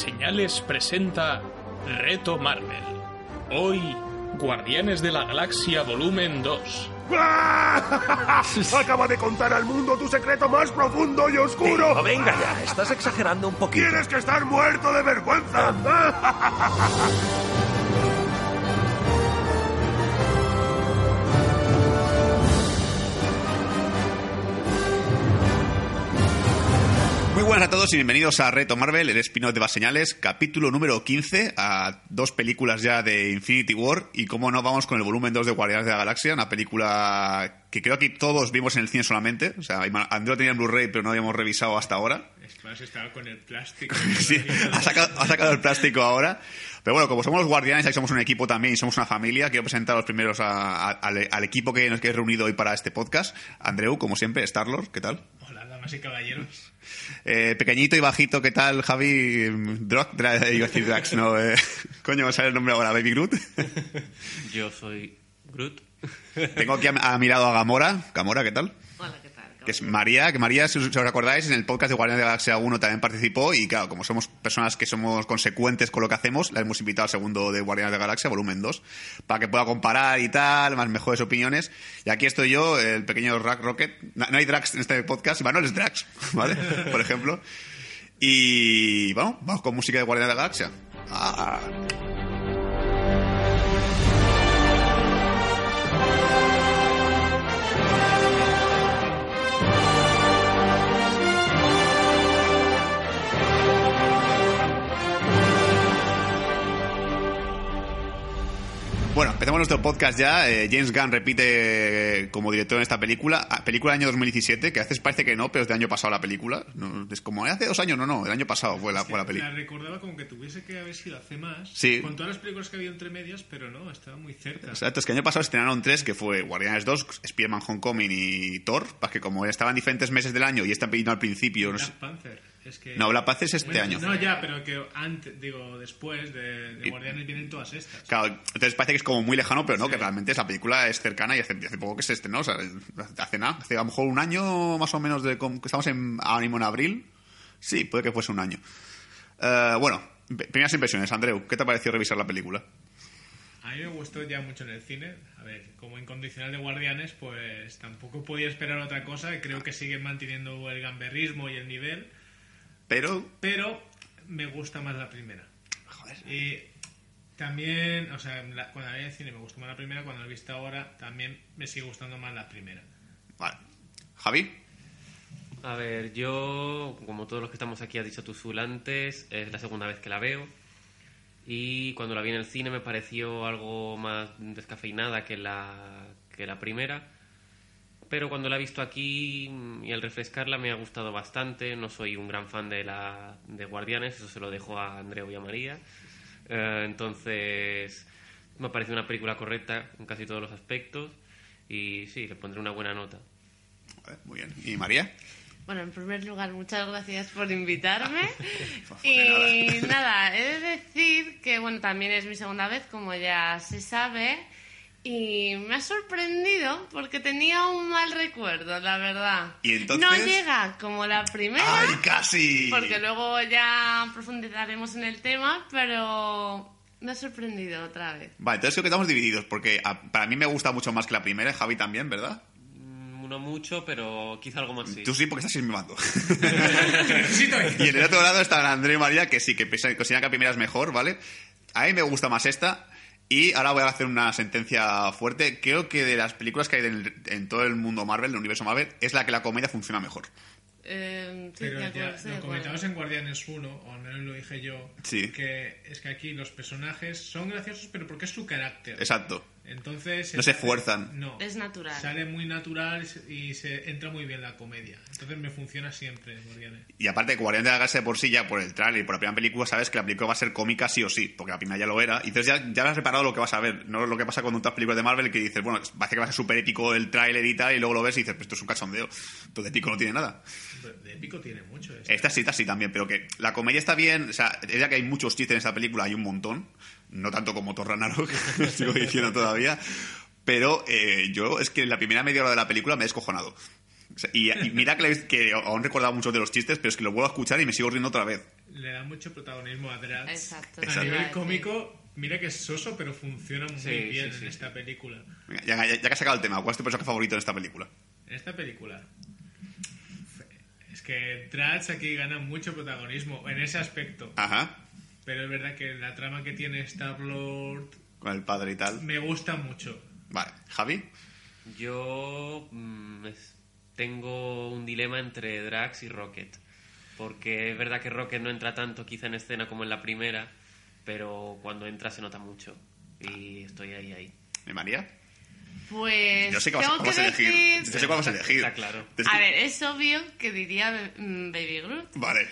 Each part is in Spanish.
Señales presenta Reto Marvel. Hoy, Guardianes de la Galaxia Volumen 2. Acaba de contar al mundo tu secreto más profundo y oscuro. No, venga ya, estás exagerando un poquito. Tienes que estar muerto de vergüenza. buenas a todos y bienvenidos a Reto Marvel, el spin-off de Señales, capítulo número 15, a dos películas ya de Infinity War y como no vamos con el volumen 2 de Guardianes de la Galaxia, una película que creo que todos vimos en el cine solamente, o sea, Andrés tenía en Blu-ray pero no habíamos revisado hasta ahora. Es más, estaba con el plástico. sí, ha sacado, ha sacado el plástico ahora. Pero bueno, como somos los guardianes, ahí somos un equipo también y somos una familia, quiero presentar a los primeros a- a- al, al equipo que nos que he reunido hoy para este podcast. Andreu, como siempre, Starlord, ¿qué tal? Hola, damas y caballeros. Eh, pequeñito y bajito, ¿qué tal, Javi? Drock, Dra- iba a decir Drax, no. eh, coño, me sale el nombre ahora, Baby Groot. Yo soy Groot. Tengo aquí a, a mi lado a Gamora. Gamora, ¿qué tal? Hola, ¿qué tal? Que es María, que María, si os, acordáis, en el podcast de Guardianes de la Galaxia 1 también participó y claro, como somos personas que somos consecuentes con lo que hacemos, la hemos invitado al segundo de Guardianes de la Galaxia, volumen 2, para que pueda comparar y tal, más mejores opiniones. Y aquí estoy yo, el pequeño Rack Rocket. No, no hay Drax en este podcast, Manuel es Drax, ¿vale? Por ejemplo. Y bueno, vamos con música de Guardianes de la Galaxia. Ah. Bueno, empezamos nuestro podcast ya. Eh, James Gunn repite eh, como director en esta película. Ah, película del año 2017, que a veces parece que no, pero es de año pasado la película. No, es como hace dos años, no, no, el año pasado fue la, fue la La película. recordaba como que tuviese que haber sido hace más. Sí. Con todas las películas que había entre medias, pero no, estaba muy cerca. Exacto, es que el año pasado estrenaron tres, que fue Guardianes 2, Spider-Man Homecoming y Thor, para que como estaban diferentes meses del año y esta vino al principio... No, sé- Black Panther. Es que... No, Black Panther es este Bueno, año. No, ya, pero que antes, digo, después de, de Guardianes vienen todas estas. Claro, entonces parece que es como muy lejano, pero no, que realmente esa película es cercana y hace, hace poco que se estrenó, o sea, hace nada, hace a lo mejor un año más o menos de que estamos en, ahora mismo en abril, sí, puede que fuese un año. Eh, bueno, primeras impresiones, Andreu, ¿qué te ha parecido revisar la película? A mí me gustó ya mucho en el cine. A ver, como incondicional de Guardianes, pues tampoco podía esperar otra cosa. Creo que siguen manteniendo el gamberrismo y el nivel. Pero, pero me gusta más la primera. joder, Y también, o sea, la- cuando la vi en el cine me gustó más la primera, cuando la he visto ahora también me sigue gustando más la primera. vale. Javi, A ver, yo, como todos los que estamos aquí, has dicho tú Zul antes, es la segunda vez que la veo. Y cuando la vi en el cine me pareció algo más descafeinada que la, que la primera. Pero cuando la he visto aquí mm, y al refrescarla me ha gustado bastante. No soy un gran fan de, la, de Guardianes, eso se lo dejo a Andreu y a María. Eh, entonces, me ha parecido una película correcta en casi todos los aspectos. Y sí, le pondré una buena nota. Muy bien. ¿Y María? Bueno, en primer lugar, muchas gracias por invitarme. Joder, y nada, he de decir que, bueno, también es mi segunda vez, como ya se sabe. Y me ha sorprendido porque tenía un mal recuerdo, la verdad. ¿Y entonces? No llega como la primera. ¡Ay, casi! Porque luego ya profundizaremos en el tema, pero me ha sorprendido otra vez. Vale, entonces creo que estamos divididos, porque a- para mí me gusta mucho más que la primera, Javi también, ¿verdad? Mm, No mucho, pero quizá algo más sí. Tú sí, porque estás en mi bando. y en el otro lado están André y María, que sí, que consideran que la primera es mejor, ¿vale? A mí me gusta más esta. Y ahora voy a hacer una sentencia fuerte. Creo que de las películas que hay en, en todo el mundo Marvel, el universo Marvel, es la que la comedia funciona mejor. Eh, sí, Pero de ya acuerdo, lo comentamos en Guardianes 1, o al menos lo dije yo, Sí. que es que aquí los personajes son graciosos, pero porque es su carácter. Exacto. Entonces... No se esfuerzan. No. Es natural. Sale muy natural y se entra muy bien la comedia. Entonces me funciona siempre Guardianes. Y aparte, Guardián de la Galaxia de por sí, ya por el trailer y por la primera película, sabes que la película va a ser cómica sí o sí, porque la primera ya lo era. Y entonces ya, ya has reparado lo que vas a ver, no lo que pasa con otras películas de Marvel que dices, bueno, parece que va a ser súper épico el tráiler y tal, y luego lo ves y dices, pues esto es un cachondeo. Todo de épico no tiene nada. De épico tiene mucho esto. Esta sí, esta sí también, pero que la comedia está bien. O sea, es ya que hay muchos chistes en esta película, hay un montón. No tanto como Thor Ragnarok, sigo diciendo todavía. Pero eh, yo, es que en la primera media hora de la película me he descojonado. O sea, y, y mira que, le- que aún recordaba muchos de los chistes, pero es que lo vuelvo a escuchar y me sigo riendo otra vez. Le da mucho protagonismo a Drax. Exacto. A nivel cómico, mira que es soso, pero funciona muy Sí, bien sí, sí. en esta película. Venga, Ya, ya- ya que has sacado el tema, ¿cuál es tu personaje favorito en esta película? En esta película. Es que Drax aquí gana mucho protagonismo en ese aspecto. Ajá, Pero es verdad que la trama que tiene Star-Lord con el padre y tal. me gusta mucho. Vale, Javi. Yo mm, es- tengo un dilema entre Drax y Rocket. Porque es verdad que Rocket no entra tanto quizá en escena como en la primera, pero cuando entra se nota mucho. Y estoy ahí, ahí. ¿Y María? Pues Yo sé que vas, a elegir. decir... Yo sé cuál vas a elegir. Está claro. A ver, es obvio que diría mm, Baby Groot, Vale.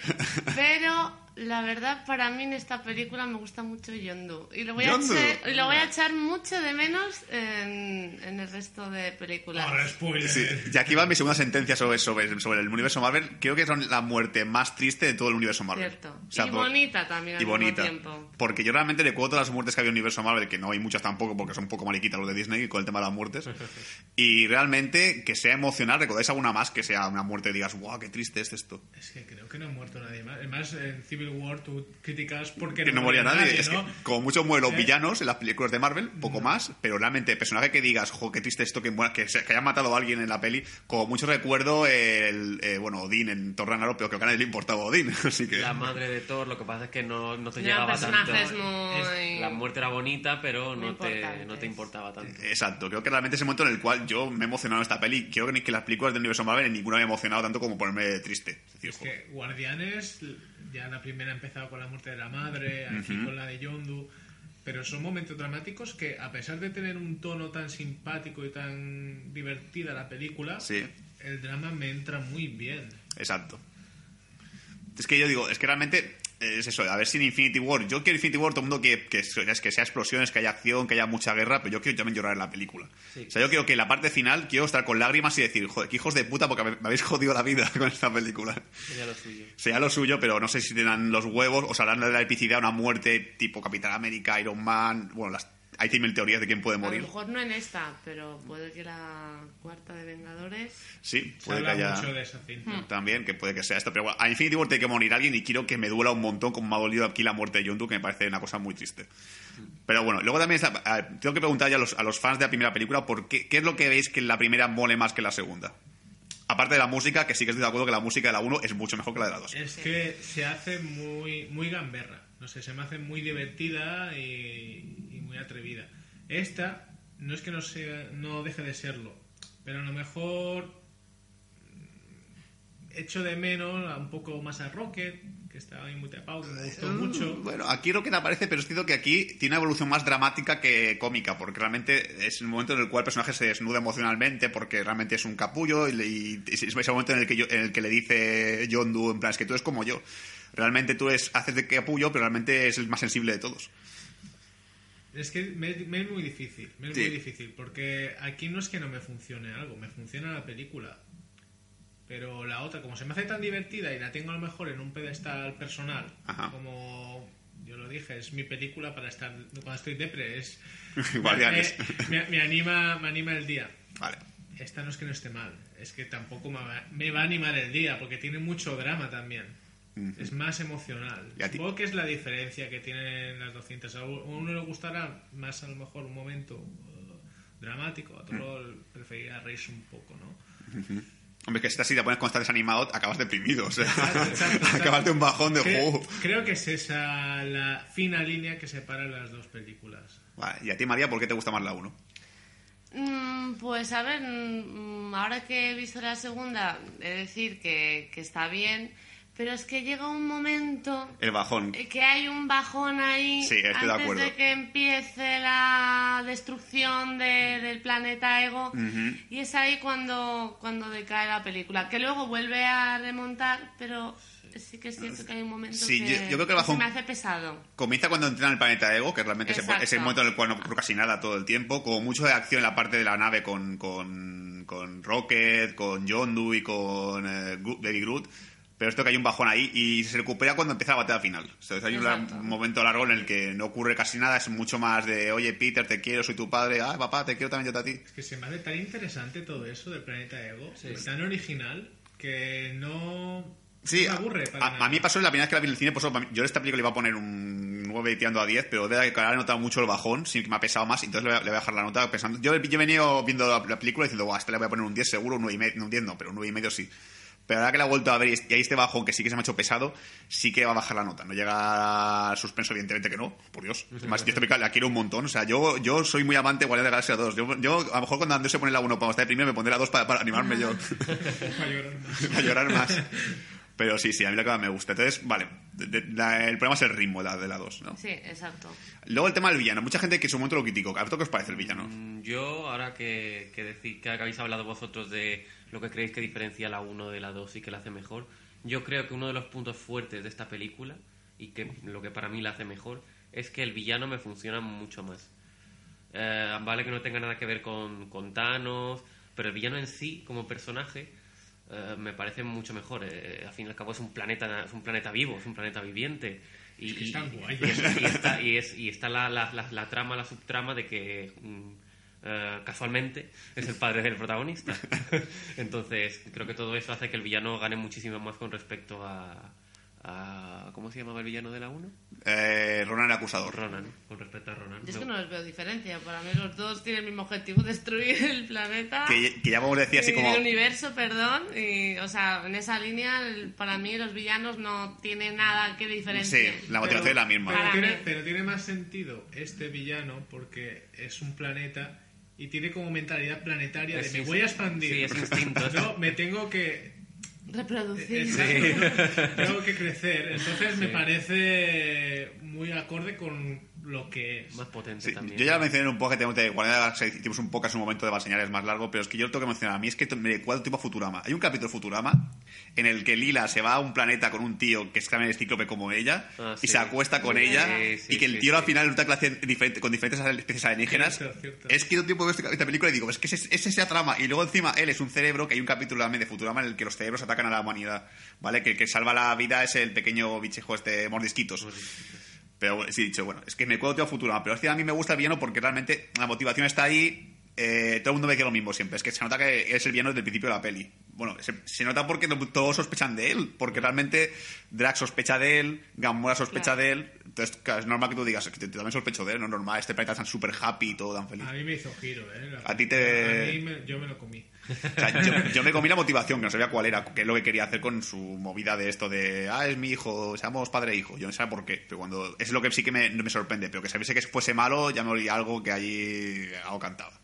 pero la verdad para mí en esta película me gusta mucho Yondu y lo voy a echar, y lo voy a echar mucho de menos en, en el resto de películas. Sí, y aquí va mi segunda sentencia sobre, sobre, sobre el universo Marvel. Creo que es la muerte más triste de todo el universo Marvel. Cierto. O sea, y por- bonita también al y bonita. mismo tiempo. Porque yo realmente recuerdo todas las muertes que había en el universo Marvel, que no hay muchas tampoco, porque son un poco mariquitas los de Disney con el tema de las muertes. y realmente que sea emocional, ¿recordáis alguna más que sea una muerte y digas, wow, qué triste es esto? Es que creo que no ha muerto nadie más. Además, en Civil War tú criticas porque Que no moría nadie. es ¿no? que, como mucho mueren los ¿Eh? villanos en las películas de Marvel, poco más, pero realmente personaje que digas, jo, qué triste esto, que, muera- que, se- que haya matado a alguien en la peli, como mucho recuerdo el, eh, bueno, Odín en Thor Ragnarok, pero creo que a nadie le importaba Odín, así que... La madre de Thor, lo que pasa es que no, no te No, llegaba tanto. muy... La muerte era bonita, pero no te, no te importaba tanto. Exacto, creo que realmente es el momento en el cual yo me he emocionado en esta peli. Creo que ni que las películas del universo Marvel en ninguna me ha emocionado tanto como ponerme triste. Es decir, Es que Guardianes, ya la primera ha empezado con la muerte de la madre, aquí con la de Yondu, pero son momentos dramáticos que, a pesar de tener un tono tan simpático y tan divertida la película, Sí. el drama me entra muy bien. Exacto. Es que yo digo, es que realmente es eso, a ver si en Infinity War, yo quiero Infinity War todo el mundo que, que, que sea explosiones, que haya acción, que haya mucha guerra, pero yo quiero también llorar en la película. Sí. O sea, yo quiero que en la parte final quiero estar con lágrimas y decir, joder, qué hijos de puta porque me, me habéis jodido la vida con esta película. Sería lo suyo. Sea lo suyo, pero no sé si tendrán los huevos o se harán de la epicidad una muerte tipo Capitán América, Iron Man, bueno, las, hay mil teorías de quién puede A lo morir. mejor no en esta, pero puede que la cuarta de Vengadores... Sí, Se puede que habla haya... mucho de esa cinta. Hmm. También, que puede que sea esto. Pero bueno, a Infinity War tiene que morir alguien y quiero que me duela un montón como me ha dolido aquí la muerte de Yondu, que me parece una cosa muy triste. Pero bueno, luego también está- a tengo que preguntar ya a los, a los fans de la primera película por qué, qué es lo que veis que la primera mole más que la segunda. Aparte de la música, que sí que estoy de acuerdo que la música de la 1 es mucho mejor que la de la 2. Es que se hace muy, muy gamberra. No sé, se me hace muy divertida y, muy atrevida. Esta no es que no sea, no deje de serlo, pero a lo mejor mm, echo de menos un poco más a Rocket, que estaba ahí muy tapado, que me gustó mucho. Bueno, aquí Rocket aparece, pero es cierto que aquí tiene una evolución más dramática que cómica, porque realmente es el momento en el cual el personaje se desnuda emocionalmente, porque realmente es un capullo, y, es es el momento en el que, yo- en el que le dice Yondu, en plan, es que tú eres como yo. Realmente tú eres, haces de capullo, pero realmente es el más sensible de todos. Es que me, me es muy difícil, me es Sí. muy difícil, porque aquí no es que no me funcione algo, me funciona la película. Pero la otra, como se me hace tan divertida y la tengo a lo mejor en un pedestal personal, Ajá. como yo lo dije, es mi película para estar cuando estoy depre, es Guardianes. Me, me- me anima, me anima el día. Vale. Esta no es que no esté mal, es que tampoco me va, me va a animar el día, porque tiene mucho drama también. Es más emocional. Supongo que es la diferencia que tienen las dos cintas. A uno le gustará más a lo mejor un momento eh, dramático, a otro Mm. preferirá reírse un poco, ¿no? Hombre, que si te pones cuando estás desanimado, acabas deprimido. O sea, Exacto, exacto, exacto. acabas de un bajón de Cre- juego. creo que es esa la fina línea que separa las dos películas. Vale. Y a ti, María, ¿por qué te gusta más la 1? Mm, Pues a ver, mm, ahora que he visto la segunda, he de decir que, que está bien, pero es que llega un momento El bajón. que hay un bajón ahí Sí, estoy de antes acuerdo. de que empiece la destrucción de- del planeta Ego y es ahí cuando, cuando decae la película, que luego vuelve a remontar, pero sí que es cierto que hay un momento Sí, que, yo- yo creo que el bajón- se me hace pesado. Comienza cuando entrenan el planeta Ego, que realmente es el, Exacto. es el momento en el cual no ocurre casi nada todo el tiempo. Como mucho de acción en la parte de la nave con, con, con Rocket, con Yondu y con eh, Baby Groot. Pero esto que hay un bajón ahí y se recupera cuando empieza la batalla final. Entonces hay un, Exacto. un momento largo en el que no ocurre casi nada, es mucho más de, oye, Peter, te quiero, soy tu padre, ah, papá, te quiero también yo a ti. Es que se me hace tan interesante todo eso del planeta Ego, tan original, que no, Sí, no me aburre para a, nada. a mí pasó la primera vez que la vi en el cine, por eso, yo a esta película le iba a poner un 9 tirando a 10, pero de verdad que ahora he notado mucho el bajón, sí que me ha pesado más, entonces le voy a, le voy a dejar la nota pensando. Yo, yo he venido viendo la, la película diciendo, guau, este le voy a poner un 10 seguro, un 9 y medio, no un 10 no, pero un 9 y medio sí. Pero ahora que la he vuelto a ver y hay este bajón que sí que se me ha hecho pesado, sí que va a bajar la nota. No llega al suspenso, evidentemente que no, por Dios. Además, yo esta la quiero un montón. O sea, yo, yo soy muy amante de Guardián de la Galaxia 2. Yo, yo, a lo mejor cuando Andrés se pone la 1 para estar de primero, me pondré la 2 para, para animarme yo. Para llorar más. Pero sí, sí, a mí la que más me gusta. Entonces, vale, de- de- la- el problema es el ritmo de la, de la 2, ¿no? Sí, exacto. Luego el tema del villano. Mucha gente que en su momento lo criticó. ¿A vosotros qué os parece el villano? Mm, Yo, ahora que, que, decís, que habéis hablado vosotros de lo que creéis que diferencia la 1 de la 2 y que la hace mejor, yo creo que uno de los puntos fuertes de esta película, y que lo que para mí la hace mejor, es que el villano me funciona mucho más. Eh, vale que no tenga nada que ver con, con Thanos, pero el villano en sí, como personaje, eh, me parece mucho mejor. Eh, al fin y al cabo es un planeta, es un planeta vivo, es un planeta viviente. Y, Es que y- está guay. y es- y está, y es- y está la, la- la- la trama, la subtrama de que mm, eh, casualmente es el padre del protagonista. Entonces, creo que todo eso hace que el villano gane muchísimo más con respecto a. a- ¿Cómo se llamaba el villano de la 1? Eh, Ronan el acusador. Ronan, con respecto a Ronan. Yo es que No. les veo diferencia. Para mí los dos tienen el mismo objetivo, destruir el planeta. Que, que ya vamos a decir así como... El universo, perdón. Y, o sea, en esa línea, el- para mí los villanos no tienen nada que Sí, diferenciar. la motivación es la misma. Pero tiene, mí. pero tiene más sentido este villano porque es un planeta y tiene como mentalidad planetaria de me voy a expandir. Sí, es instinto. No, me tengo que Reproducir. Exacto, ¿no? tengo que crecer. Entonces me parece muy acorde con lo que es. Más potente Sí, también. yo ya lo mencioné en un poco que tenemos de Guardián de la Galaxia, hicimos un poco en su momento de señales más largo, pero es que yo lo tengo que mencionar. A mí es que me recuerda tipo a Futurama. Hay un capítulo de Futurama en el que Lila se va a un planeta con un tío que es también es cíclope como ella Ah, y se acuesta con Sí, ella sí, y que el tío sí. al final lucha clase diferente, con diferentes especies alienígenas. Cierto, cierto. Es que yo tiempo veo esta, película y digo, es que es, es esa trama. Y luego encima él es un cerebro, que hay un capítulo también de Futurama en el que los cerebros atacan a la humanidad. ¿Vale? Que el que salva la vida es el pequeño bichejo este mordisquitos. Pero bueno, sí, dicho, bueno, es que me acuerdo tío Futurama, pero es que a mí me gusta el villano porque realmente la motivación está ahí. Eh, todo el mundo me dice lo mismo siempre, es que se nota que es el villano desde el principio de la peli. Bueno, se, se nota porque todos sospechan de él, porque realmente Drax sospecha de él, Gamora sospecha Claro. de él, entonces claro, es normal que tú digas que te- también sospecho de él, no es normal, este planeta tan súper happy y todo tan feliz. A mí me hizo giro, ¿eh? La- A ti te- A mí me- yo me lo comí. O sea, yo, yo me comí la motivación, que no sabía cuál era, qué es lo que quería hacer con su movida de esto de, ah, es mi hijo, seamos padre e hijo. Yo no sabía por qué, pero cuando. Es lo que sí que me sorprende, pero que sabiese que fuese malo, ya me olía algo que allí algo cantaba.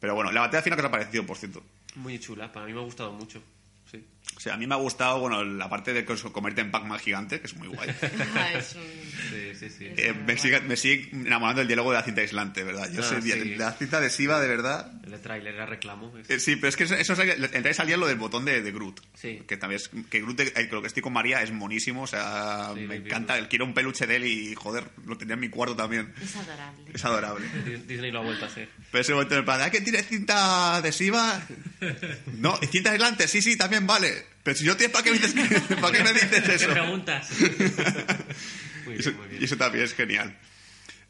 Pero bueno, la batalla final que os ha parecido, por cierto. Muy chula, para mí me ha gustado mucho. Sí. O sea, a mí me ha gustado, bueno, la parte de convertirte en Pac-Man gigante, que es muy guay. Ah, es un... Sí, sí, sí. Eh, me, sigue, me sigue enamorando el diálogo de la cinta aislante, ¿verdad? Yo Ah, soy sí. la cinta adhesiva, de verdad. El de tráiler era reclamo. es- Eh, Sí, pero es que eso, eso es, entonces salía lo del botón de, de Groot. Sí. Que también es, que Groot, eh, creo que estoy con María, es monísimo. O sea, Sí, me encanta. Groot. Quiero un peluche de él y, joder, lo tendría en mi cuarto también. Es adorable. Es adorable. Dis- Disney lo ha vuelto a hacer. Pero ese momento en el plan, ¿ah, que tiene cinta adhesiva? No, ¿y cinta aislante, sí, sí, también vale. Pero si yo tienes, ¿para qué me dices, que- ¿para qué me dices ¿Qué eso? preguntas? muy Y eso, bien, muy bien. y eso también es genial.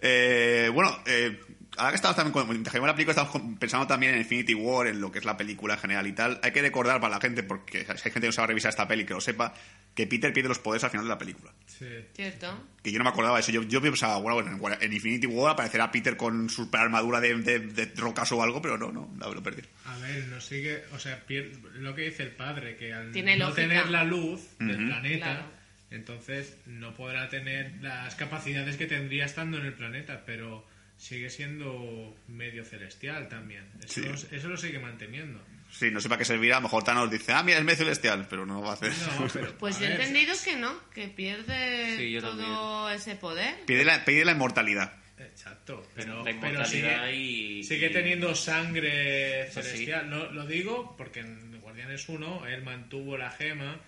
Eh, bueno, eh, ahora que estamos también con mientras que la película, estamos pensando también en Infinity War, en lo que es la película en general y tal. Hay que recordar para la gente, porque si hay gente que no sabe revisar esta peli, que lo sepa, que Peter pierde los poderes al final de la película. Sí. ¿Cierto? Que yo no me acordaba de eso. Yo, yo pensaba, bueno, bueno, en, Infinity War aparecerá Peter con su armadura de, de, de rocas o algo, pero no, no, no, lo perdí. A ver, no sigue, o sea, pier- lo que dice el padre, que al Tiene no lógica. tener la luz del planeta, Claro. entonces no podrá tener las capacidades que tendría estando en el planeta, pero sigue siendo medio celestial también. Eso, Sí. lo- eso lo sigue manteniendo. Sí, no sé para qué servirá. A lo mejor Thanos dice, ah, mira, es medio celestial, pero no va a hacer. No, pero, Pues a yo he entendido que no, que pierde Sí, todo ese poder. Pide la, pide la inmortalidad. Exacto, pero, La pero inmortalidad sigue, y... sigue y- teniendo sangre sí. celestial. Lo, lo digo porque en Guardianes 1 él mantuvo la gema.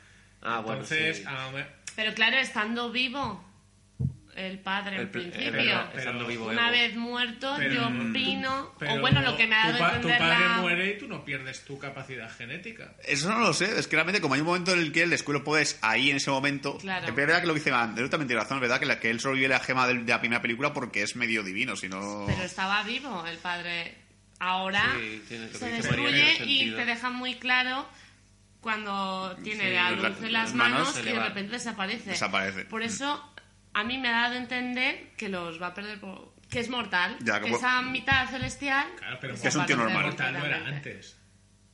Ah, bueno, entonces, sí. a Pero claro, estando vivo, el padre El en principio. Pero- vivo Una vez muerto, Pero- yo opino, Pero o bueno, lo que me ha dado tu, pa- tu entender padre la... muere y tú no pierdes tu capacidad genética. Eso no lo sé, es que realmente como hay un momento en el que el descuelo puedes ahí en ese momento. Claro. Es verdad que lo dice Andrew también tiene razón, es verdad que, la- que él sobrevive la gema del- de la primera película porque es medio divino, si no. Pero estaba vivo el padre. Ahora Sí, se destruye y te deja muy claro cuando tiene Sí, la la- luz en las manos manos y de repente desaparece. Desaparece. Por eso a mí me ha dado a entender que los va a perder por... que es mortal. Ya, que como- esa mitad celestial Claro, pero Que es un tío normal. Mortal lo era completamente. antes.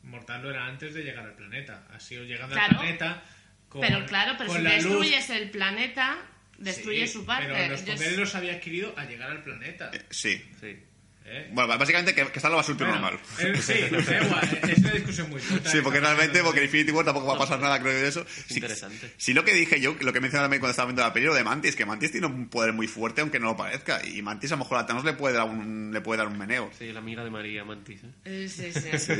Mortal lo era antes de llegar al planeta. Ha sido llegando Claro. al planeta. Con, Pero claro, pero con si la luz- destruyes el planeta, destruyes Sí, su parte. Pero los Yo- poderes los había adquirido al llegar al planeta. Sí. Sí. ¿Eh? Bueno, básicamente que, que está lo va a ser Bueno, normal. eh, sí, da igual, es una discusión muy tonta. Sí, porque realmente, porque en Infinity War tampoco va a pasar nada, creo, de eso. Sí, Interesante. Sí, lo que dije yo, lo que mencioné también cuando estaba viendo la película de Mantis, que Mantis tiene un poder muy fuerte, aunque no lo parezca. Y Mantis a lo mejor a Thanos le puede dar un, le puede dar un meneo. Sí, la amiga de María Mantis. ¿eh? Eh, Sí, sí.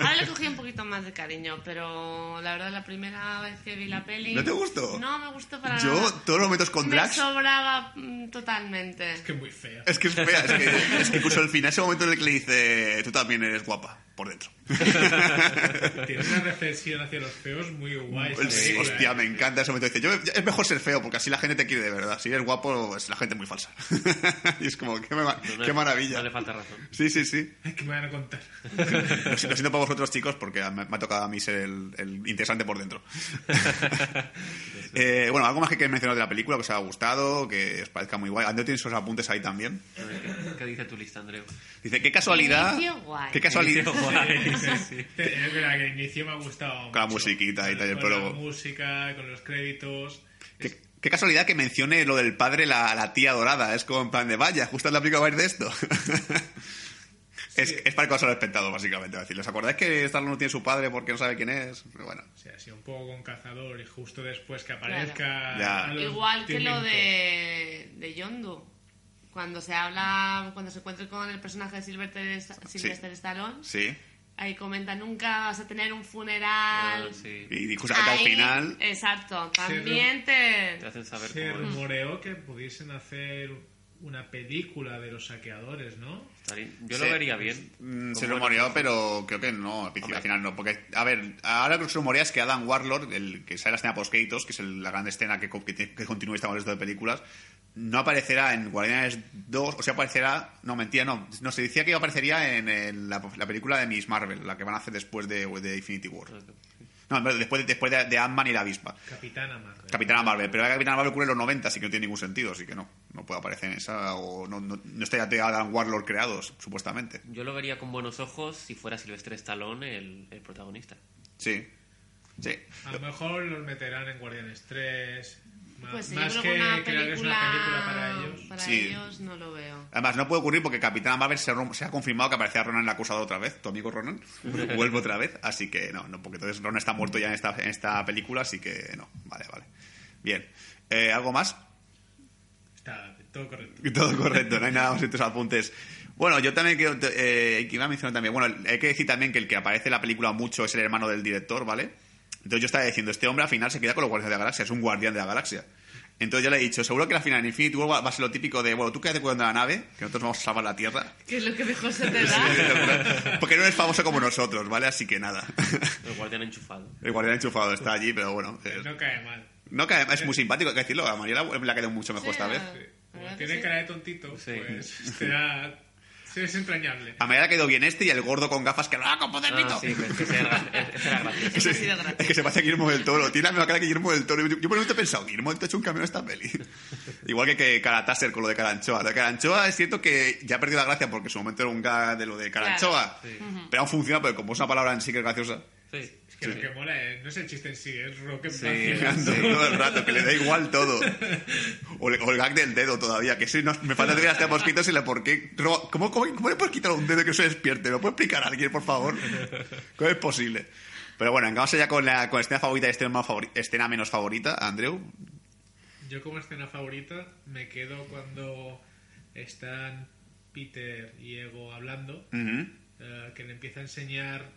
Ahora le cogí un poquito más de cariño, pero la verdad la primera vez que vi la peli... ¿No te gustó? No me gustó para Yo, nada. todos los momentos con Me Drax, sobraba mm, totalmente. Es que es muy fea. es que es fea. Es que, es que el final, ese momento en el que le dice, tú también eres guapa, por dentro. Tiene una reflexión hacia los feos muy guay. Sí, hostia, ¿eh? me encanta ese momento. Dice, yo, es mejor ser feo, porque así la gente te quiere de verdad. Si eres guapo, es la gente muy falsa. y es como, qué, No, qué le- maravilla. No le falta razón. Sí, sí, sí. ¿Qué me van a contar? Lo siento, lo siento para vosotros, chicos, porque me, me ha tocado a mí ser el, el interesante por dentro. Eh, bueno, algo más que queréis mencionar de la película, que os haya gustado, que os parezca muy guay. Andreu tiene sus apuntes ahí también. A ver, ¿Qué, qué dice tu lista, Andreu? Dice, qué casualidad. Inicio guay. Qué casualidad. Es verdad que el inicio me ha gustado. Con la mucho. musiquita y tal, el Con la prólogo. música, con los créditos. Qué, qué casualidad que mencione lo del padre, la, la tía dorada. Es como en plan de, vaya, justo en la va a ir de esto. es, es para que os lo espectado, básicamente. Es decir, ¿os acordáis que Stallone no tiene su padre porque no sabe quién es? Pero bueno. O sea, así un poco con cazador y justo después que aparezca. Los Igual que lo de, de Yondu. Cuando se habla, cuando se encuentra con el personaje de Sylvester, Sylvester Stallone, Sí. ahí comenta nunca vas a tener un funeral. Ah, sí. Y justamente al Ahí, final... Exacto, también te... Te hacen saber Se rumoreó que pudiesen hacer una película de los saqueadores, ¿no? Yo Sí. lo vería bien. Mm, Se rumoreó, pero creo que no, al, al final no. Porque, a ver, ahora lo que se rumorea es que Adam Warlord, el que sale la escena post-créditos, que es el- la gran escena que, co- que, que continúa esta resto de películas, no aparecerá en Guardianes 2, o sea, aparecerá... No, mentira, no. No, se decía que aparecería en el- la, la película de Miss Marvel, la que van a hacer después de, de Infinity War. No, después, de- después de, de Ant-Man y la avispa. Capitana Marvel. Capitana Marvel, pero la Capitana Marvel ocurre en los 90, así que no tiene ningún sentido, así que no, no puede aparecer en esa, o no, no, no está ya de Adam Warlord creados, supuestamente. Yo lo vería con buenos ojos si fuera Sylvester Stallone el, el protagonista. Sí, sí. A lo mejor los meterán en Guardianes 3. Más, Pues más yo que creo que una película, una película para ellos. para Sí. ellos no lo veo. Además, no puede ocurrir porque Capitana Marvel se, se ha confirmado que aparecerá Ronan el acusador otra vez, tu amigo Ronan, vuelve otra vez, así que no, no, porque entonces Ronan está muerto ya en esta, en esta película, así que no, vale, vale. Bien, Eh, ¿algo más? Está todo correcto. Todo correcto, no hay nada más en tus apuntes. Bueno, yo también quiero, eh, que iba a mencionar también, bueno, hay que decir también que el que aparece en la película mucho es el hermano del director, ¿vale? Entonces yo estaba diciendo, este hombre al final se queda con los guardianes de la galaxia, es un guardián de la galaxia. Entonces yo le he dicho, seguro que al final en Infinity War va a ser lo típico de, bueno, tú quédate cuidando de la nave, que nosotros vamos a salvar la Tierra. ¿Qué es lo que mejor se te da? Porque no eres famoso como nosotros, ¿vale? Así que nada. El guardián enchufado. El guardián enchufado está allí, pero bueno. eh, No cae mal. no cae- es muy simpático, hay que decirlo. A María le ha quedado mucho mejor esta vez. la Como que tiene cara de tontito, Sí. pues será, es entrañable. A María le ha quedado bien este y el gordo con gafas que ¡ah, con podernito! Ah, sí, pues que ese era, ese era gracioso. Ha. Es que se parece a Guillermo del Toro. Tiene la misma cara que Guillermo del Toro. Yo, yo por un momento he pensado, Guillermo del Toro ha hecho un cambio en esta peli. Igual que, que Caratasser con lo de Caranchoa. Lo de Caranchoa es cierto que ya ha perdido la gracia porque en su momento era un gag de lo de Caranchoa. Pero aún funciona, pero como es una palabra en sí que es graciosa. Sí. Es que lo que mola es- no es el chiste en sí, es Rocket Sí, Girando todo el rato, que le da igual todo. O, el- o el gag del dedo todavía, que si no, me falta decir hasta mosquitos y le por qué. ¿Cómo, cómo, cómo le puedes quitar un dedo que se despierte? ¿Me lo puede explicar alguien, por favor? ¿Cómo es posible? Pero bueno, vamos allá con la con escena favorita y escena, más favori- escena menos favorita, Andrew. Yo como escena favorita me quedo cuando están Peter y Ego hablando, eh, que le empieza a enseñar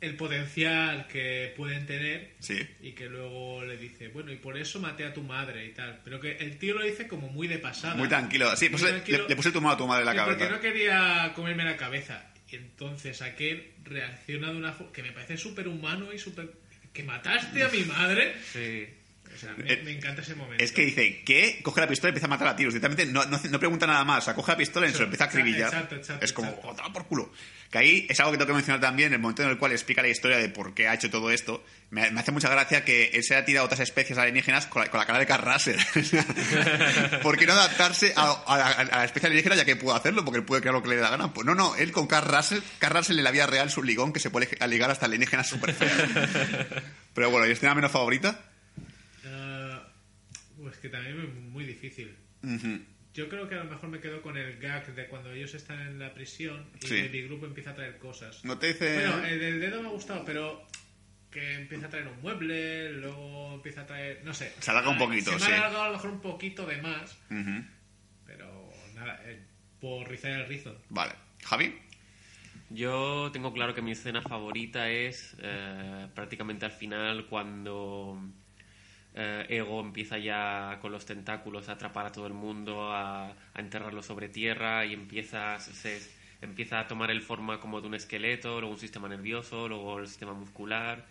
el potencial que pueden tener Sí. y que luego le dice, bueno, y por eso maté a tu madre y tal. Pero que el tío lo dice como muy de pasada. Muy tranquilo. Sí, pues Muy le, tranquilo. le- le puse tu mano a tu madre en la Sí, Porque cabeza. no quería comerme la cabeza. Y entonces aquel reacciona de una forma que me parece súper humano y súper... Que mataste a mi madre. Sí. O sea, me, me encanta ese momento. Eh, Es que dice, ¿qué? Coge la pistola y empieza a matar a tiros. Directamente no, no, no pregunta nada más. O sea, coge la pistola y se lo empieza a acribillar. Exacto, exacto, es como, exacto. "Oh, por culo. Que ahí es algo que tengo que mencionar también, el momento en el cual explica la historia de por qué ha hecho todo esto. Me, me hace mucha gracia que él se ha tirado otras especies alienígenas con la, con la cara de Carl Russell. ¿Por qué no adaptarse a, a la, a la especie alienígena ya que puede hacerlo? Porque él puede crear lo que le dé la gana. Pues no, no, él con Carl Russell en la vida real es un ligón que se puede ligar hasta alienígenas súper feas. Pero bueno, ¿y escena menos favorita? Pues que también es muy difícil. Yo creo que a lo mejor me quedo con el gag de cuando ellos están en la prisión y Sí. mi grupo empieza a traer cosas. No te dice... Bueno, el del dedo me ha gustado, pero que empieza a traer un mueble, luego empieza a traer, no sé. Se alarga un poquito, Se me sí. ha alargado a lo mejor un poquito de más, pero nada, eh, por rizar el rizo. Vale. ¿Javi? Yo tengo claro que mi escena favorita es eh, prácticamente al final cuando eh, Ego empieza ya con los tentáculos a atrapar a todo el mundo, a, a enterrarlo sobre tierra y empieza, se, empieza a tomar el forma como de un esqueleto, luego un sistema nervioso, luego el sistema muscular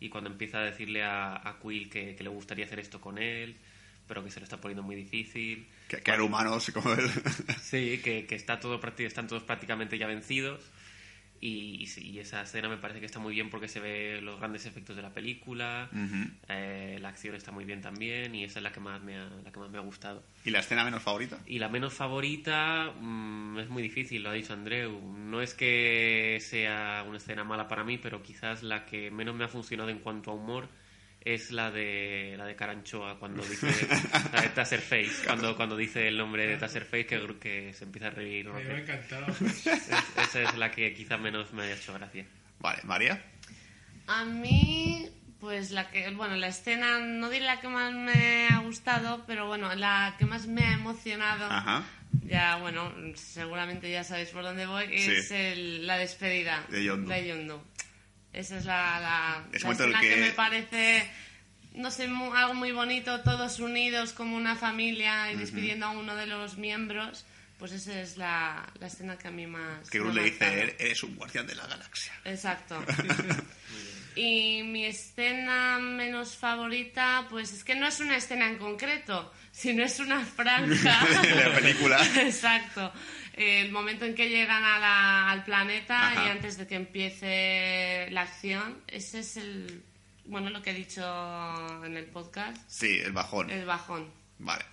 y cuando empieza a decirle a, a Quill que, que le gustaría hacer esto con él, pero que se lo está poniendo muy difícil. Que, que era humano, así como él. Sí, que, que está todo, están todos prácticamente ya vencidos. Y, y sí, y esa escena me parece que está muy bien porque se ve los grandes efectos de la película, eh, la acción está muy bien también y esa es la que más me ha, la que más me ha gustado. ¿Y la escena menos favorita? Y la menos favorita mm, es muy difícil, lo ha dicho Andreu. No es que sea una escena mala para mí, pero quizás la que menos me ha funcionado en cuanto a humor es la de la de Caranchoa cuando dice la de Taserface, cuando cuando dice el nombre de Taserface que, que se empieza a reír. Me ha encantado. Es- esa es la que quizás menos me ha hecho gracia. Vale, María. A mí, pues la que, bueno, la escena, no diré la que más me ha gustado, pero bueno, la que más me ha emocionado, Ajá. ya, bueno, seguramente ya sabéis por dónde voy, Sí. es el- la despedida De Yondu. Yondu. Esa es la, la, Es escena que... que- me parece, no sé, algo muy bonito, todos unidos como una familia y despidiendo a uno de los miembros. Pues esa es la, la escena que a mí más... Que Groot le dice. "Er- eres un guardián de la galaxia. Exacto. Y mi escena menos favorita, pues es que no es una escena en concreto, sino es una franja. De la película. Exacto. El momento en que llegan a la- al planeta Ajá. y antes de que empiece la acción, ese es el, bueno, lo que he dicho en el podcast, Sí, el bajón. el bajón. Vale.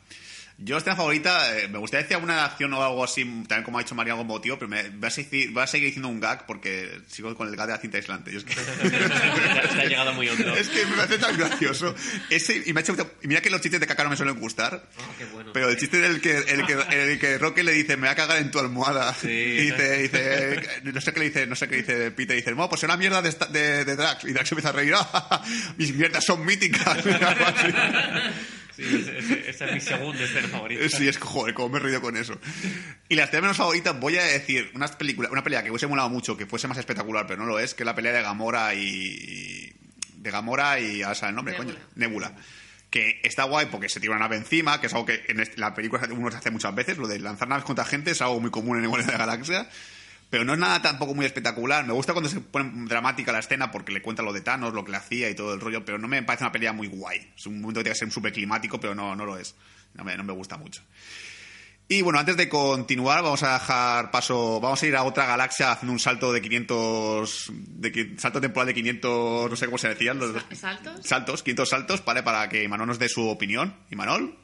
Yo, escena favorita, eh, me gustaría decir alguna acción o algo así, también como ha dicho María, algo motivo, pero me, voy, a seguir, voy a seguir diciendo un gag porque sigo con el gag de la cinta aislante. Yo es que... Ha llegado muy hondo. Es que me parece tan gracioso. Ese, y, me ha hecho, y mira que los chistes de caca no me suelen gustar. Ah, qué bueno. Pero el chiste del que, el que, el que Roque le dice, me voy a cagar en tu almohada. Sí. Y dice, dice, no sé qué le dice, no sé qué dice Peter, dice, bueno, pues es una mierda de, esta- de, de Drax. Y Drax empieza a reír, "Ah, mis mierdas son míticas. Sí, esa es mi segunda escena favorita. Sí, es joder, cómo me he reído con eso. Y la escena menos favorita, voy a decir, una película, una pelea que hubiese molado mucho, que fuese más espectacular, pero no lo es, que es la pelea de Gamora y... De Gamora y... ¿Ahora sabe el nombre, Nebula. coño? Nebula. Que está guay porque se tira una nave encima, que es algo que en la película uno se hace muchas veces, lo de lanzar naves contra gente es algo muy común en Igualdad de la Galaxia. Pero no es nada tampoco muy espectacular. Me gusta cuando se pone dramática la escena porque le cuenta lo de Thanos, lo que le hacía y todo el rollo, pero no me parece una pelea muy guay. Es un momento que tiene que ser súper climático, pero no, no lo es. No me, no me gusta mucho. Y bueno, antes de continuar, vamos a dejar paso, vamos a ir a otra galaxia haciendo un salto de 500, de, salto temporal de 500, no sé cómo se decían, los, ¿Saltos? saltos, 500 saltos, ¿vale? Para que Imanol nos dé su opinión. Imanol,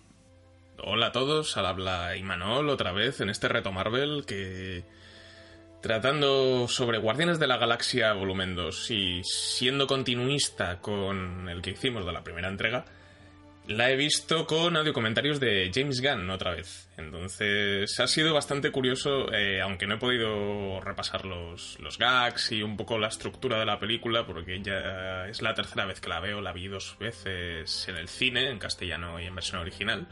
Hola a todos, al habla Imanol otra vez en este reto Marvel que tratando sobre Guardianes de la Galaxia volumen 2 y siendo continuista con el que hicimos de la primera entrega, la he visto con audio comentarios de James Gunn otra vez. Entonces ha sido bastante curioso, eh, aunque no he podido repasar los, los gags y un poco la estructura de la película, porque ya es la tercera vez que la veo, la vi dos veces en el cine, en castellano y en versión original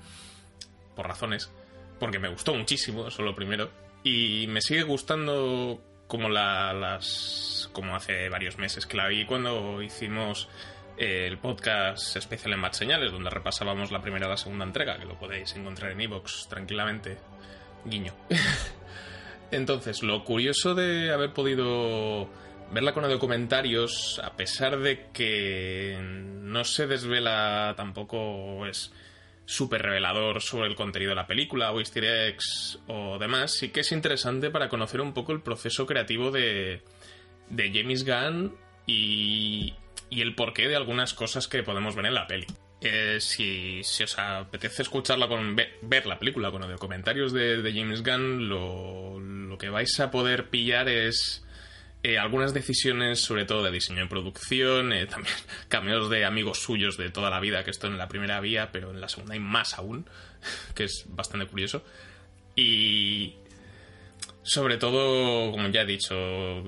por razones, porque me gustó muchísimo, eso lo primero, y me sigue gustando como la, las como hace varios meses que la vi cuando hicimos eh, el podcast especial en Mad Señales, donde repasábamos la primera y la segunda entrega, que lo podéis encontrar en iVoox tranquilamente. Guiño. Entonces, lo curioso de haber podido verla con documentarios, a pesar de que no se desvela tampoco es súper revelador sobre el contenido de la película o easter eggs o demás, sí que es interesante para conocer un poco el proceso creativo de, de James Gunn y, y el porqué de algunas cosas que podemos ver en la peli. Eh, si, si, os apetece escucharla con ver, la película con los comentarios de, de James Gunn, lo, lo, que vais a poder pillar es eh, algunas decisiones, sobre todo de diseño y producción, eh, también cameos de amigos suyos de toda la vida, que esto en la primera vía, pero en la segunda hay más aún, que es bastante curioso. Y sobre todo, como ya he dicho,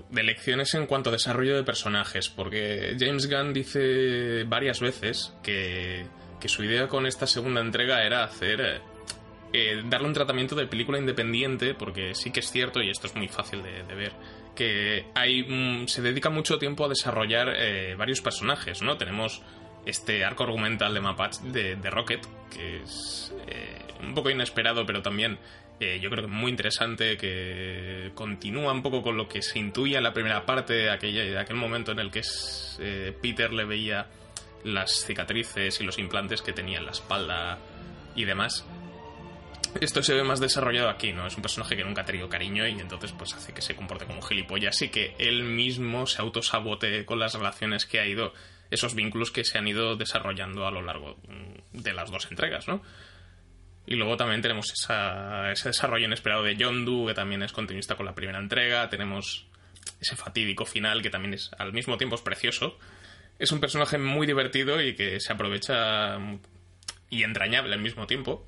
de lecciones en cuanto a desarrollo de personajes, porque James Gunn dice varias veces que, que su idea con esta segunda entrega era hacer... Eh, darle un tratamiento de película independiente, porque sí que es cierto, y esto es muy fácil de ver, que hay, mm, se dedica mucho tiempo a desarrollar eh, varios personajes, ¿no? Tenemos este arco argumental de Mapach de, de Rocket, que es eh, un poco inesperado, pero también eh, yo creo que muy interesante, que continúa un poco con lo que se intuía en la primera parte, de, aquella, aquel momento en el que es, Peter le veía las cicatrices y los implantes que tenía en la espalda y demás. Esto se ve más desarrollado aquí, ¿no? Es un personaje que nunca ha tenido cariño y entonces pues hace que se comporte como un gilipollas y que él mismo se autosabote con las relaciones que ha ido, esos vínculos que se han ido desarrollando a lo largo mm, de las dos entregas, ¿no? Y luego también tenemos ese desarrollo inesperado de Yondu, que también es continuista con la primera entrega. Tenemos ese fatídico final, que también es al mismo tiempo es precioso. Es un personaje muy divertido y que se aprovecha y entrañable al mismo tiempo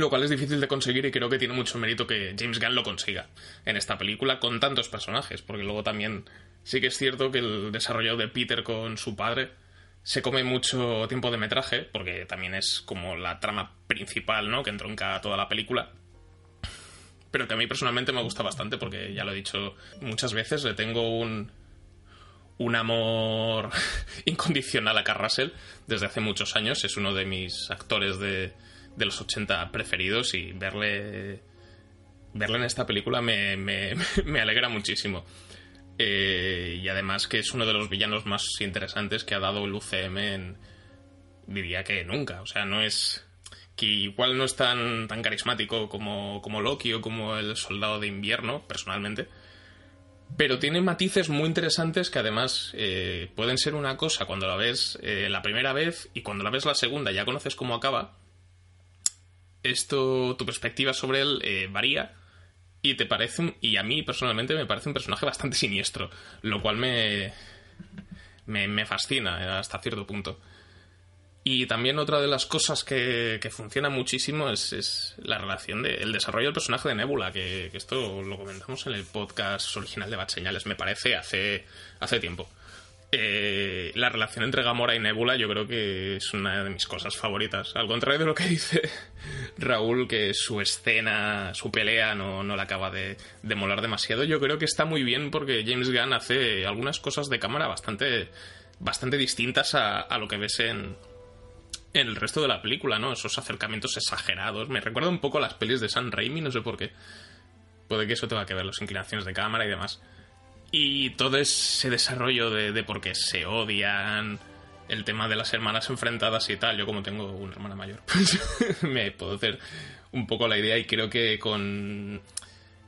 lo cual es difícil de conseguir y creo que tiene mucho mérito que James Gunn lo consiga en esta película con tantos personajes, porque luego también sí que es cierto que el desarrollo de Peter con su padre se come mucho tiempo de metraje, porque también es como la trama principal, ¿no? Que entronca toda la película. Pero que a mí personalmente me gusta bastante, porque ya lo he dicho muchas veces, le tengo un, un amor incondicional a Carrasel desde hace muchos años. Es uno de mis actores de, de los 80 preferidos y verle verle en esta película me, me, me alegra muchísimo. Eh, y además que es uno de los villanos más interesantes que ha dado el UCM en, diría que nunca. O sea, no es... que igual no es tan, tan carismático como, como Loki o como el Soldado de Invierno, personalmente. Pero tiene matices muy interesantes que además eh, pueden ser una cosa cuando la ves eh, la primera vez y cuando la ves la segunda ya conoces cómo acaba esto, tu perspectiva sobre él eh, varía y te parece, y a mí personalmente me parece un personaje bastante siniestro, lo cual me, me, fascina hasta cierto punto. Y también otra de las cosas que, que funciona muchísimo es, la relación del el desarrollo del personaje de Nebula, que, que, esto lo comentamos en el podcast original de Bad Señales, me parece, hace, hace tiempo. Eh, la relación entre Gamora y Nebula yo creo que es una de mis cosas favoritas. Al contrario de lo que dice Raúl, que su escena, su pelea no, no le acaba de, de, molar demasiado, yo creo que está muy bien porque James Gunn hace algunas cosas de cámara bastante, bastante distintas a, a lo que ves en, en el resto de la película, ¿no? Esos acercamientos exagerados. Me recuerda un poco a las pelis de San Raimi, no sé por qué. Puede que eso tenga que ver, las inclinaciones de cámara y demás. Y todo ese desarrollo de, por qué se odian, el tema de las hermanas enfrentadas y tal. Yo como tengo una hermana mayor, pues me puedo hacer un poco la idea y creo que con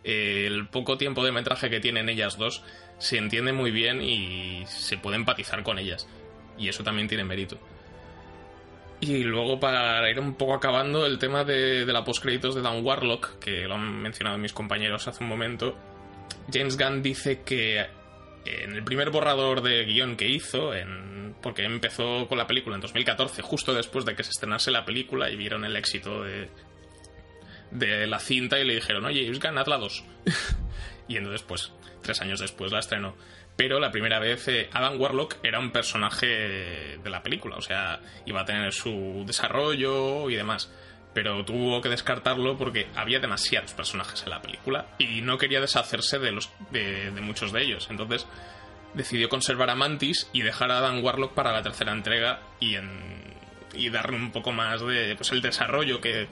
el poco tiempo de metraje que tienen ellas dos, se entiende muy bien y se puede empatizar con ellas. Y eso también tiene mérito. Y luego para ir un poco acabando el tema de, de la postcréditos de Dan Warlock, que lo han mencionado mis compañeros hace un momento, James Gunn dice que en el primer borrador de guion que hizo, porque empezó con la película en 2014, justo después de que se estrenase la película y vieron el éxito de, de la cinta y le dijeron, oye, James Gunn, hazla dos. y entonces, pues, tres años después la estrenó. Pero la primera vez eh, Adam Warlock era un personaje de la película, o sea, iba a tener su desarrollo y demás. Pero tuvo que descartarlo porque había demasiados personajes en la película y no quería deshacerse de, los, de, de muchos de ellos. Entonces decidió conservar a Mantis y dejar a Dan Warlock para la tercera entrega y, en, y darle un poco más de pues, el desarrollo que,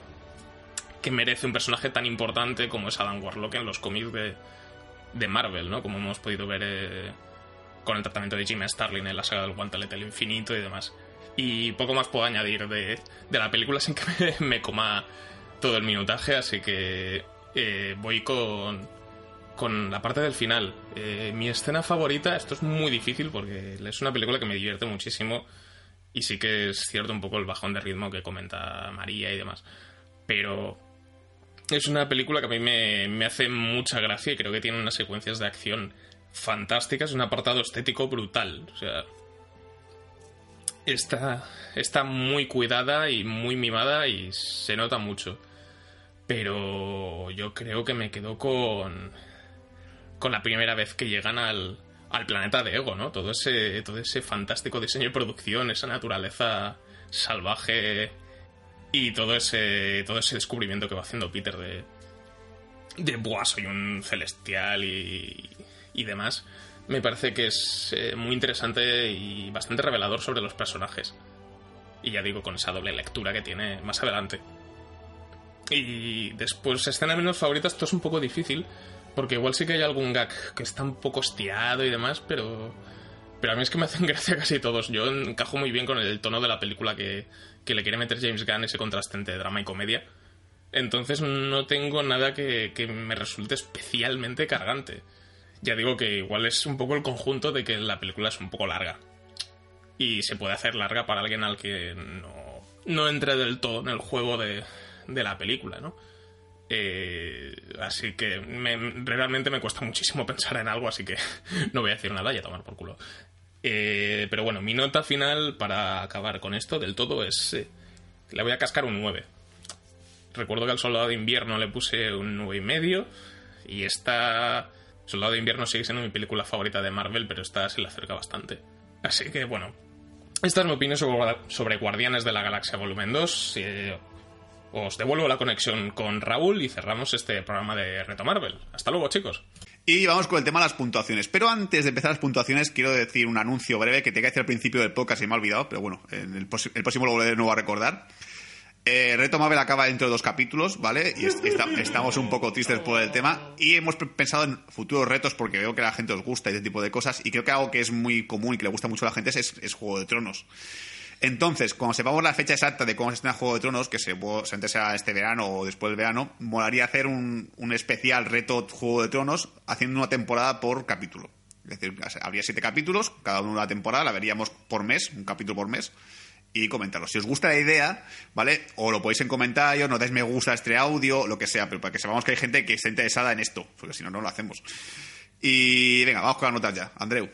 que merece un personaje tan importante como es Adam Warlock en los cómics de, de Marvel, ¿no? Como hemos podido ver eh, con el tratamiento de Jim Starlin en la saga del Guantelete del Infinito y demás. Y poco más puedo añadir de, de la película sin que me, me, coma todo el minutaje, así que eh, voy con, con la parte del final. Eh, mi escena favorita, esto es muy difícil porque es una película que me divierte muchísimo y sí que es cierto un poco el bajón de ritmo que comenta María y demás. Pero es una película que a mí me, me hace mucha gracia y creo que tiene unas secuencias de acción fantásticas, un apartado estético brutal. O sea, está, está muy cuidada y muy mimada y se nota mucho. Pero yo creo que me quedo con, con la primera vez que llegan al, al planeta de Ego, ¿no? Todo ese, todo ese fantástico diseño y producción, esa naturaleza salvaje y todo ese, todo ese descubrimiento que va haciendo Peter de, de Buah, soy un celestial y, y demás, me parece que es eh, muy interesante y bastante revelador sobre los personajes. Y ya digo, con esa doble lectura que tiene más adelante. Y después, escena menos favorita, esto es un poco difícil, porque igual sí que hay algún gag que está un poco estirado y demás, pero. Pero a mí es que me hacen gracia casi todos. Yo encajo muy bien con el tono de la película que, que le quiere meter James Gunn, ese contraste entre drama y comedia. Entonces no tengo nada que, que me resulte especialmente cargante. Ya digo que igual es un poco el conjunto de que la película es un poco larga. Y se puede hacer larga para alguien al que no, no entre del todo en el juego de, de la película, ¿no? Eh, así que me, realmente me cuesta muchísimo pensar en algo, así que no voy a decir nada y a tomar por culo. Eh, pero bueno, mi nota final para acabar con esto del todo es... Eh, le voy a cascar un 9. Recuerdo que al Soldado de Invierno le puse un 9,5 y medio y esta... Soldado de Invierno sigue siendo mi película favorita de Marvel, pero esta se le acerca bastante. Así que bueno, esta es mi opinión sobre, sobre Guardianes de la Galaxia Volumen 2. Eh, os devuelvo la conexión con Raúl y cerramos este programa de Reto Marvel. Hasta luego, chicos. Y vamos con el tema de las puntuaciones. Pero antes de empezar las puntuaciones, quiero decir un anuncio breve que te que hacer al principio del podcast y me ha olvidado, pero bueno, en el, el próximo lo volveré de nuevo a recordar. Eh, Reto Marvel acaba dentro de dos capítulos, ¿vale? Y estamos un poco tristes por el tema. Y hemos pensado en futuros retos porque veo que a la gente os gusta este tipo de cosas. Y creo que algo que es muy común y que le gusta mucho a la gente es, Juego de Tronos. Entonces, cuando sepamos la fecha exacta de cómo se estrena Juego de Tronos, que se, se sea este verano o después del verano, molaría hacer un, un especial reto Juego de Tronos haciendo una temporada por capítulo. Es decir, habría siete capítulos, cada uno una temporada, la veríamos por mes, un capítulo por mes y comentarlo. Si os gusta la idea, ¿vale? O lo podéis en comentarios, no dais me gusta a este audio, lo que sea, pero para que sepamos que hay gente que está interesada en esto, porque si no, no lo hacemos. Y venga, vamos con las notas ya. Andreu.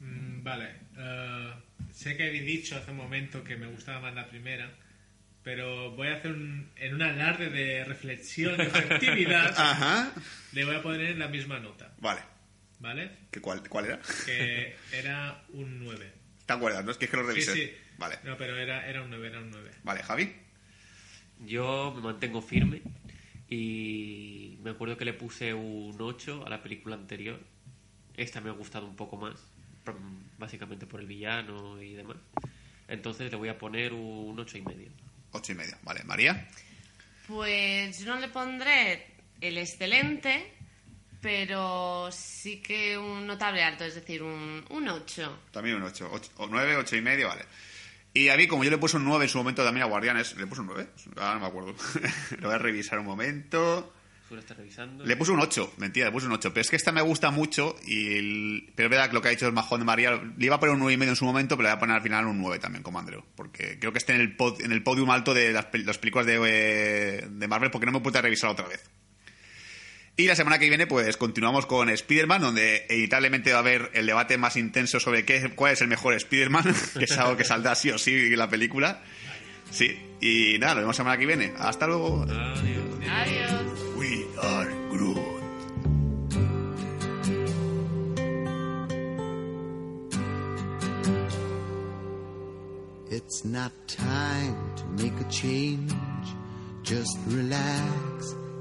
Mm, vale. Uh, sé que habéis dicho hace un momento que me gustaba más la primera, pero voy a hacer un, en un alarde de reflexión y efectividad, Ajá. le voy a poner la misma nota, Vale. ¿vale? ¿Qué, cuál, ¿Cuál era? Que era un 9. ¿Te acuerdas? No es que es que lo Sí, revisé. sí. Vale. No, pero era, era un 9, era un 9. Vale, Javi. Yo me mantengo firme y me acuerdo que le puse un 8 a la película anterior. Esta me ha gustado un poco más, básicamente por el villano y demás. Entonces le voy a poner un 8 y medio. Ocho y medio. Vale, María. Pues yo no le pondré el excelente, pero sí que un notable alto, es decir, un, un 8. También un 8. o 9, 8 y medio, vale. Y a mí, como yo le puse un 9 en su momento también a Guardianes, ¿le puse un 9? Ahora no me acuerdo. lo voy a revisar un momento. Revisando. Le puse un 8, mentira, le puse un 8. Pero es que esta me gusta mucho y... El... Pero es verdad que lo que ha dicho el majón de María, le iba a poner un 9 y medio en su momento, pero le voy a poner al final un 9 también, como Andreu. Porque creo que esté en el, pod... en el podium alto de las, pel- las películas de, eh, de Marvel, porque no me pude revisar otra vez. Y la semana que viene, pues continuamos con Spider-Man, donde inevitablemente va a haber el debate más intenso sobre qué, cuál es el mejor Spider-Man, que es algo que saldrá sí o sí en la película. Sí, y nada, nos vemos la semana que viene. Hasta luego. Adiós. Adiós. We are Groot. It's not time to make a change. Just relax,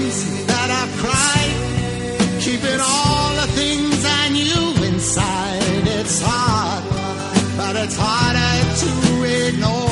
times that I've cried, keeping all the things I knew inside. It's hard, but it's harder to ignore